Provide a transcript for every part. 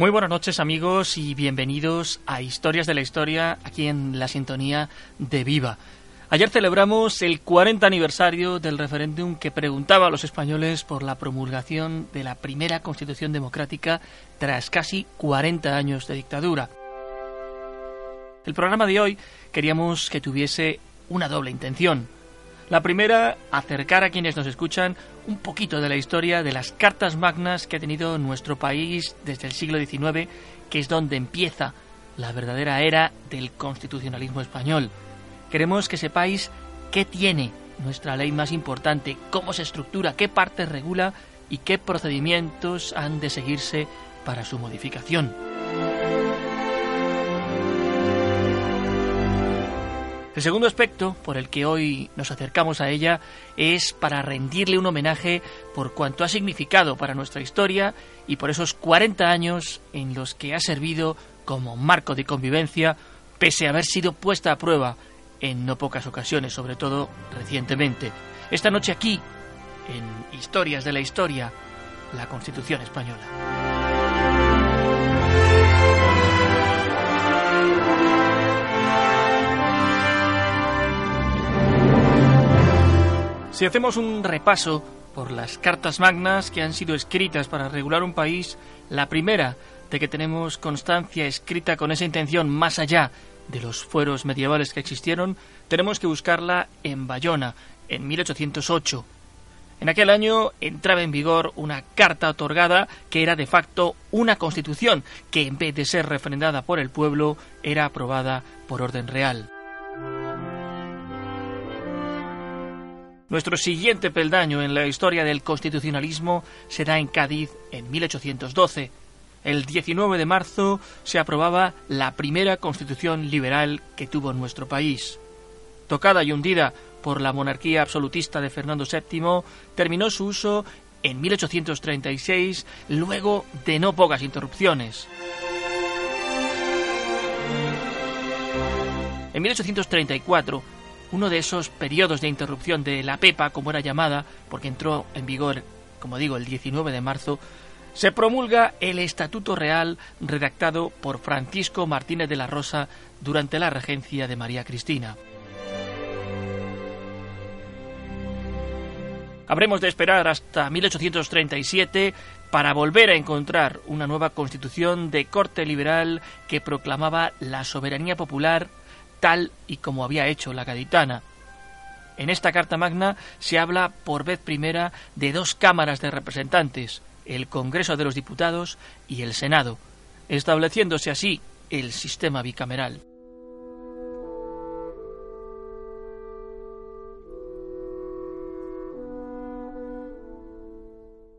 Muy buenas noches amigos y bienvenidos a Historias de la Historia aquí en la sintonía de Viva. Ayer celebramos el 40 aniversario del referéndum que preguntaba a los españoles por la promulgación de la primera constitución democrática tras casi 40 años de dictadura. El programa de hoy queríamos que tuviese una doble intención. La primera, acercar a quienes nos escuchan un poquito de la historia de las cartas magnas que ha tenido nuestro país desde el siglo XIX, que es donde empieza la verdadera era del constitucionalismo español. Queremos que sepáis qué tiene nuestra ley más importante, cómo se estructura, qué partes regula y qué procedimientos han de seguirse para su modificación. El segundo aspecto por el que hoy nos acercamos a ella es para rendirle un homenaje por cuanto ha significado para nuestra historia y por esos 40 años en los que ha servido como marco de convivencia, pese a haber sido puesta a prueba en no pocas ocasiones, sobre todo recientemente. Esta noche aquí, en Historias de la Historia, la Constitución Española. Si hacemos un repaso por las cartas magnas que han sido escritas para regular un país, la primera de que tenemos constancia escrita con esa intención más allá de los fueros medievales que existieron, tenemos que buscarla en Bayona, en 1808. En aquel año entraba en vigor una carta otorgada que era de facto una constitución que en vez de ser refrendada por el pueblo era aprobada por orden real. Nuestro siguiente peldaño en la historia del constitucionalismo será en Cádiz en 1812. El 19 de marzo se aprobaba la primera constitución liberal que tuvo nuestro país. Tocada y hundida por la monarquía absolutista de Fernando VII, terminó su uso en 1836, luego de no pocas interrupciones. En 1834 uno de esos periodos de interrupción de la PEPA, como era llamada, porque entró en vigor, como digo, el 19 de marzo, se promulga el Estatuto Real redactado por Francisco Martínez de la Rosa durante la regencia de María Cristina. Habremos de esperar hasta 1837 para volver a encontrar una nueva constitución de corte liberal que proclamaba la soberanía popular tal y como había hecho la gaditana. En esta Carta Magna se habla por vez primera de dos cámaras de representantes, el Congreso de los Diputados y el Senado, estableciéndose así el sistema bicameral.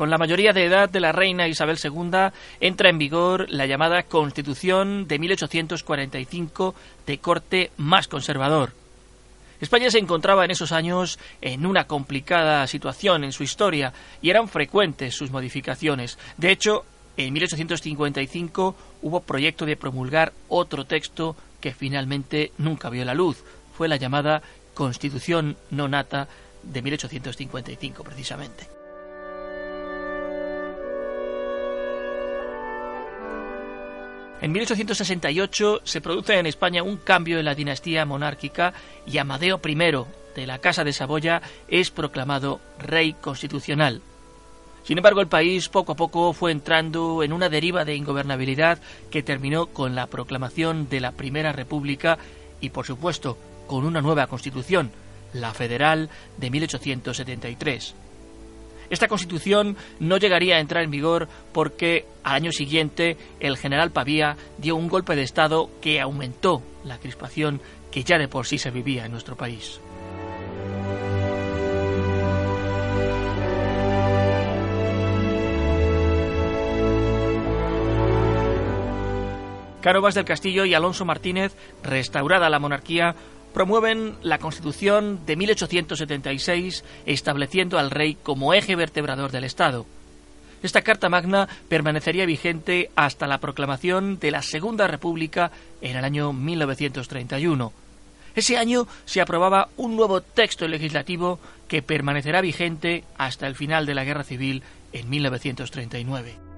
Con la mayoría de edad de la reina Isabel II entra en vigor la llamada Constitución de 1845 de corte más conservador. España se encontraba en esos años en una complicada situación en su historia y eran frecuentes sus modificaciones. De hecho, en 1855 hubo proyecto de promulgar otro texto que finalmente nunca vio la luz. Fue la llamada Constitución no nata de 1855 precisamente. En 1868 se produce en España un cambio en la dinastía monárquica y Amadeo I de la Casa de Saboya es proclamado rey constitucional. Sin embargo, el país poco a poco fue entrando en una deriva de ingobernabilidad que terminó con la proclamación de la Primera República y, por supuesto, con una nueva constitución, la Federal de 1873. Esta constitución no llegaría a entrar en vigor porque al año siguiente el general Pavía dio un golpe de Estado que aumentó la crispación que ya de por sí se vivía en nuestro país. Cánovas del Castillo y Alonso Martínez, restaurada la monarquía, promueven la Constitución de 1876 estableciendo al rey como eje vertebrador del Estado. Esta Carta Magna permanecería vigente hasta la proclamación de la Segunda República en el año 1931. Ese año se aprobaba un nuevo texto legislativo que permanecerá vigente hasta el final de la Guerra Civil en 1939.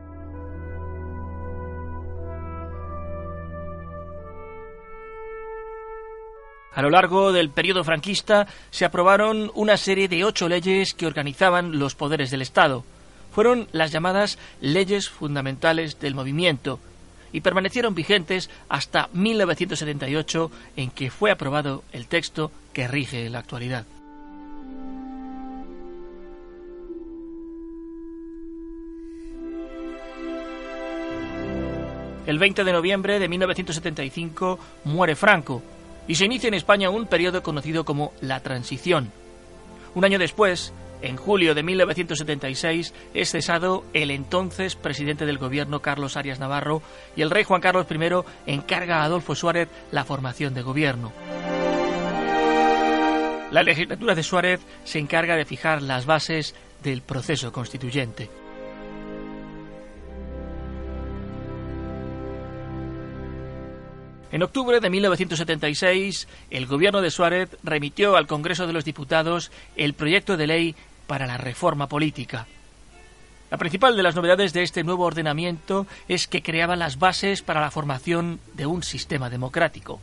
A lo largo del periodo franquista se aprobaron una serie de ocho leyes que organizaban los poderes del Estado. Fueron las llamadas leyes fundamentales del movimiento y permanecieron vigentes hasta 1978 en que fue aprobado el texto que rige la actualidad. El 20 de noviembre de 1975 muere Franco, y se inicia en España un periodo conocido como la Transición. Un año después, en julio de 1976, es cesado el entonces presidente del gobierno Carlos Arias Navarro y el rey Juan Carlos I encarga a Adolfo Suárez la formación de gobierno. La legislatura de Suárez se encarga de fijar las bases del proceso constituyente. En octubre de 1976, el gobierno de Suárez remitió al Congreso de los Diputados el proyecto de ley para la reforma política. La principal de las novedades de este nuevo ordenamiento es que creaba las bases para la formación de un sistema democrático.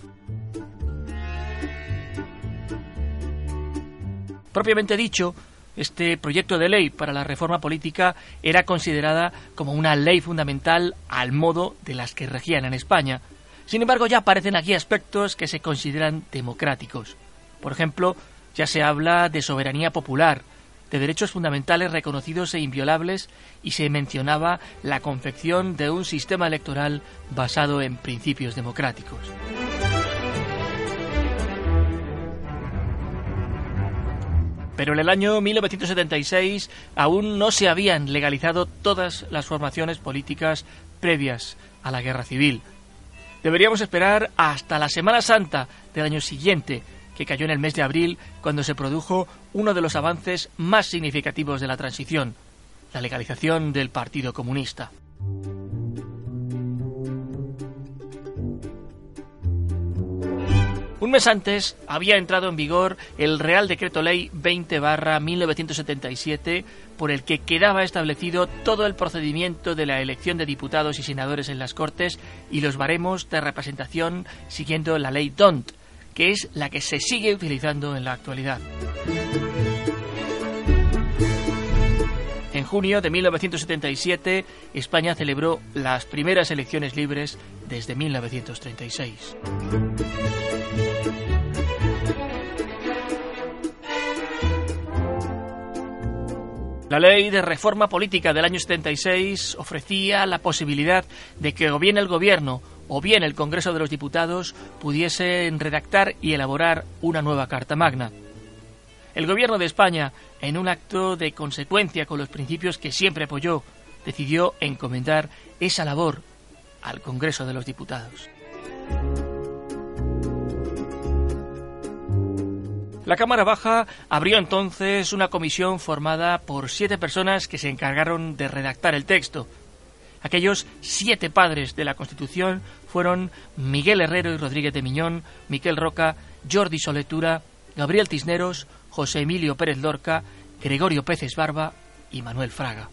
Propiamente dicho, este proyecto de ley para la reforma política era considerada como una ley fundamental al modo de las que regían en España, sin embargo, ya aparecen aquí aspectos que se consideran democráticos. Por ejemplo, ya se habla de soberanía popular, de derechos fundamentales reconocidos e inviolables y se mencionaba la confección de un sistema electoral basado en principios democráticos. Pero en el año 1976 aún no se habían legalizado todas las formaciones políticas previas a la guerra civil deberíamos esperar hasta la Semana Santa del año siguiente, que cayó en el mes de abril, cuando se produjo uno de los avances más significativos de la transición, la legalización del Partido Comunista. Un mes antes había entrado en vigor el Real Decreto Ley 20-1977 por el que quedaba establecido todo el procedimiento de la elección de diputados y senadores en las Cortes y los baremos de representación siguiendo la Ley DONT, que es la que se sigue utilizando en la actualidad. Junio de 1977, España celebró las primeras elecciones libres desde 1936. La ley de reforma política del año 76 ofrecía la posibilidad de que o bien el Gobierno o bien el Congreso de los Diputados pudiesen redactar y elaborar una nueva Carta Magna. El Gobierno de España, en un acto de consecuencia con los principios que siempre apoyó, decidió encomendar esa labor al Congreso de los Diputados. La Cámara Baja abrió entonces una comisión formada por siete personas que se encargaron de redactar el texto. Aquellos siete padres de la Constitución fueron Miguel Herrero y Rodríguez de Miñón, Miquel Roca, Jordi Soletura, Gabriel Tisneros, José Emilio Pérez Lorca, Gregorio Peces Barba y Manuel Fraga.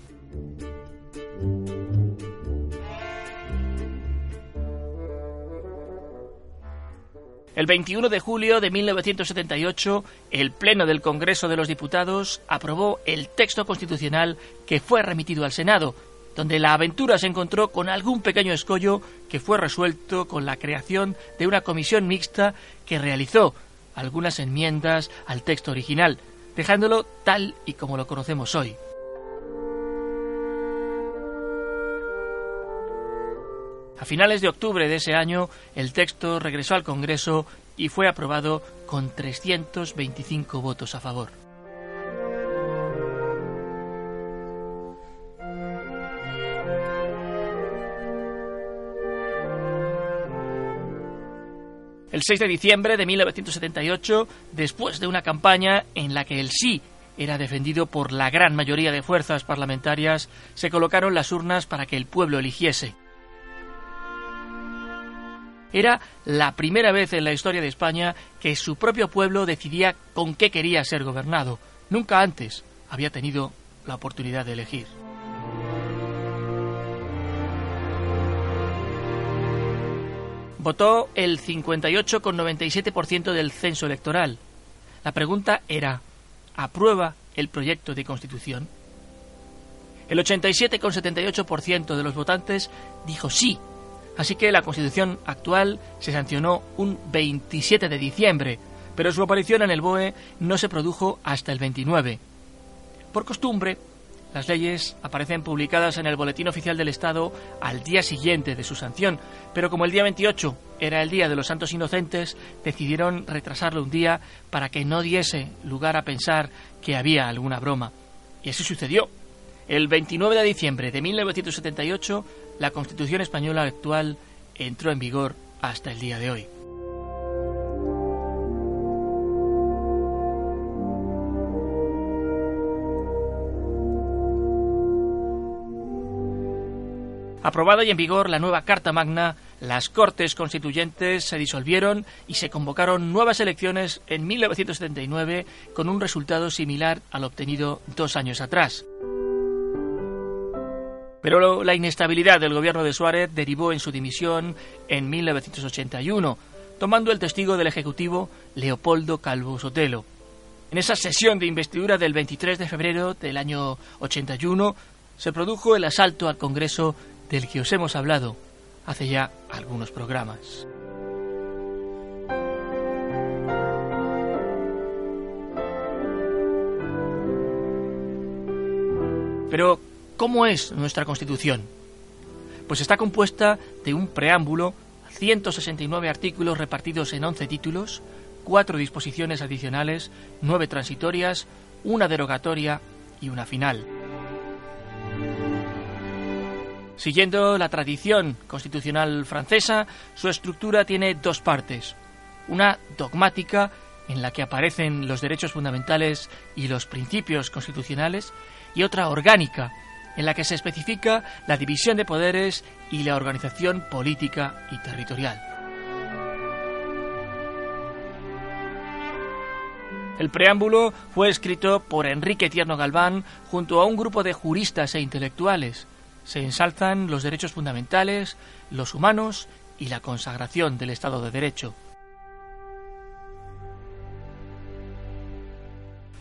El 21 de julio de 1978, el Pleno del Congreso de los Diputados aprobó el texto constitucional que fue remitido al Senado, donde la aventura se encontró con algún pequeño escollo que fue resuelto con la creación de una comisión mixta que realizó algunas enmiendas al texto original, dejándolo tal y como lo conocemos hoy. A finales de octubre de ese año, el texto regresó al Congreso y fue aprobado con 325 votos a favor. El 6 de diciembre de 1978, después de una campaña en la que el sí era defendido por la gran mayoría de fuerzas parlamentarias, se colocaron las urnas para que el pueblo eligiese. Era la primera vez en la historia de España que su propio pueblo decidía con qué quería ser gobernado. Nunca antes había tenido la oportunidad de elegir. Votó el 58,97% del censo electoral. La pregunta era, ¿aprueba el proyecto de constitución? El 87,78% de los votantes dijo sí Así que la Constitución actual se sancionó un 27 de diciembre, pero su aparición en el BOE no se produjo hasta el 29. Por costumbre, las leyes aparecen publicadas en el Boletín Oficial del Estado al día siguiente de su sanción, pero como el día 28 era el Día de los Santos Inocentes, decidieron retrasarlo un día para que no diese lugar a pensar que había alguna broma. Y así sucedió. El 29 de diciembre de 1978, la Constitución española actual entró en vigor hasta el día de hoy. Aprobada y en vigor la nueva Carta Magna, las Cortes Constituyentes se disolvieron y se convocaron nuevas elecciones en 1979 con un resultado similar al obtenido dos años atrás. Pero la inestabilidad del gobierno de Suárez derivó en su dimisión en 1981, tomando el testigo del Ejecutivo Leopoldo Calvo Sotelo. En esa sesión de investidura del 23 de febrero del año 81 se produjo el asalto al Congreso del que os hemos hablado hace ya algunos programas. Pero ¿Cómo es nuestra Constitución? Pues está compuesta de un preámbulo, 169 artículos repartidos en 11 títulos, cuatro disposiciones adicionales, nueve transitorias, una derogatoria y una final. Siguiendo la tradición constitucional francesa, su estructura tiene dos partes. Una dogmática, en la que aparecen los derechos fundamentales y los principios constitucionales, y otra orgánica, en la que se especifica la división de poderes y la organización política y territorial. El preámbulo fue escrito por Enrique Tierno Galván junto a un grupo de juristas e intelectuales. Se ensalzan los derechos fundamentales, los humanos y la consagración del Estado de Derecho.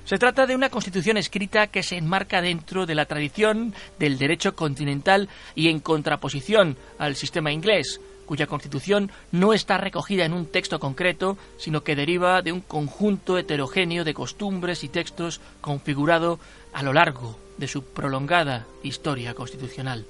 Se trata de una constitución escrita que se enmarca dentro de la tradición del derecho continental y en contraposición al sistema inglés, cuya constitución no está recogida en un texto concreto, sino que deriva de un conjunto heterogéneo de costumbres y textos configurado a lo largo de su prolongada historia constitucional.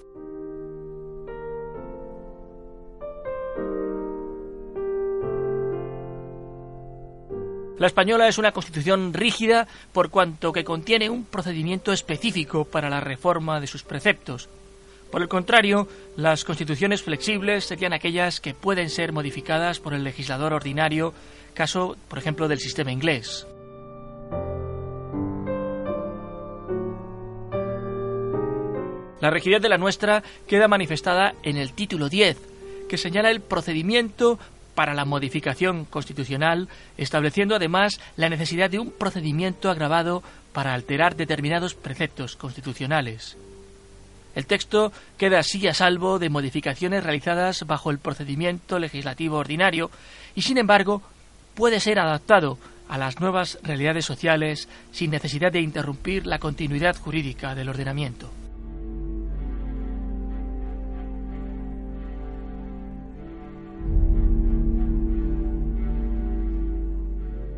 La española es una constitución rígida por cuanto que contiene un procedimiento específico para la reforma de sus preceptos. Por el contrario, las constituciones flexibles serían aquellas que pueden ser modificadas por el legislador ordinario, caso, por ejemplo, del sistema inglés. La rigidez de la nuestra queda manifestada en el título 10, que señala el procedimiento para la modificación constitucional, estableciendo además la necesidad de un procedimiento agravado para alterar determinados preceptos constitucionales. El texto queda así a salvo de modificaciones realizadas bajo el procedimiento legislativo ordinario y, sin embargo, puede ser adaptado a las nuevas realidades sociales sin necesidad de interrumpir la continuidad jurídica del ordenamiento.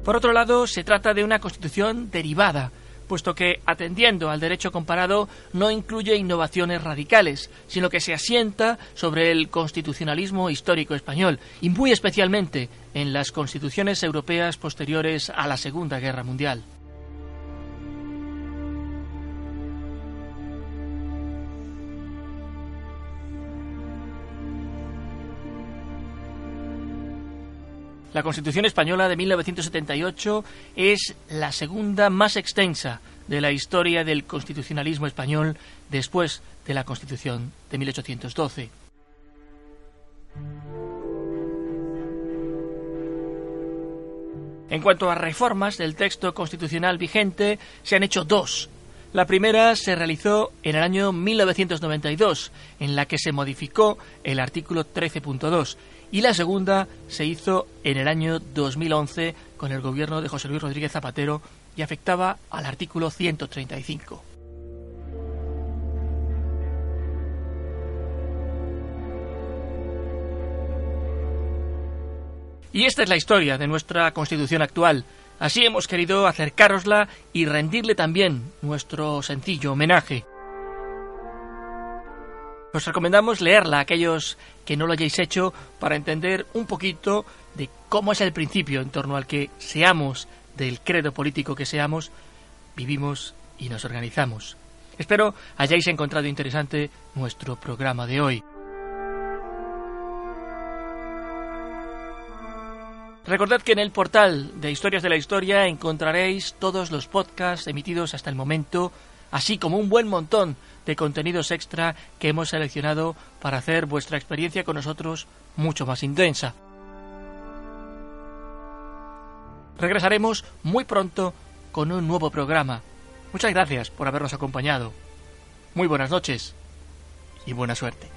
Por otro lado, se trata de una constitución derivada, puesto que, atendiendo al derecho comparado, no incluye innovaciones radicales, sino que se asienta sobre el constitucionalismo histórico español, y muy especialmente en las constituciones europeas posteriores a la Segunda Guerra Mundial. La Constitución Española de 1978 es la segunda más extensa de la historia del constitucionalismo español después de la Constitución de 1812. En cuanto a reformas del texto constitucional vigente, se han hecho dos. La primera se realizó en el año 1992, en la que se modificó el artículo 13.2 y la segunda se hizo en el año 2011 con el gobierno de José Luis Rodríguez Zapatero y afectaba al artículo 135. Y esta es la historia de nuestra Constitución actual. Así hemos querido acercárosla y rendirle también nuestro sencillo homenaje. Os recomendamos leerla a aquellos que no lo hayáis hecho para entender un poquito de cómo es el principio en torno al que seamos, del credo político que seamos, vivimos y nos organizamos. Espero hayáis encontrado interesante nuestro programa de hoy. Recordad que en el portal de Historias de la Historia encontraréis todos los podcasts emitidos hasta el momento, así como un buen montón de contenidos extra que hemos seleccionado para hacer vuestra experiencia con nosotros mucho más intensa. Regresaremos muy pronto con un nuevo programa. Muchas gracias por habernos acompañado. Muy buenas noches y buena suerte.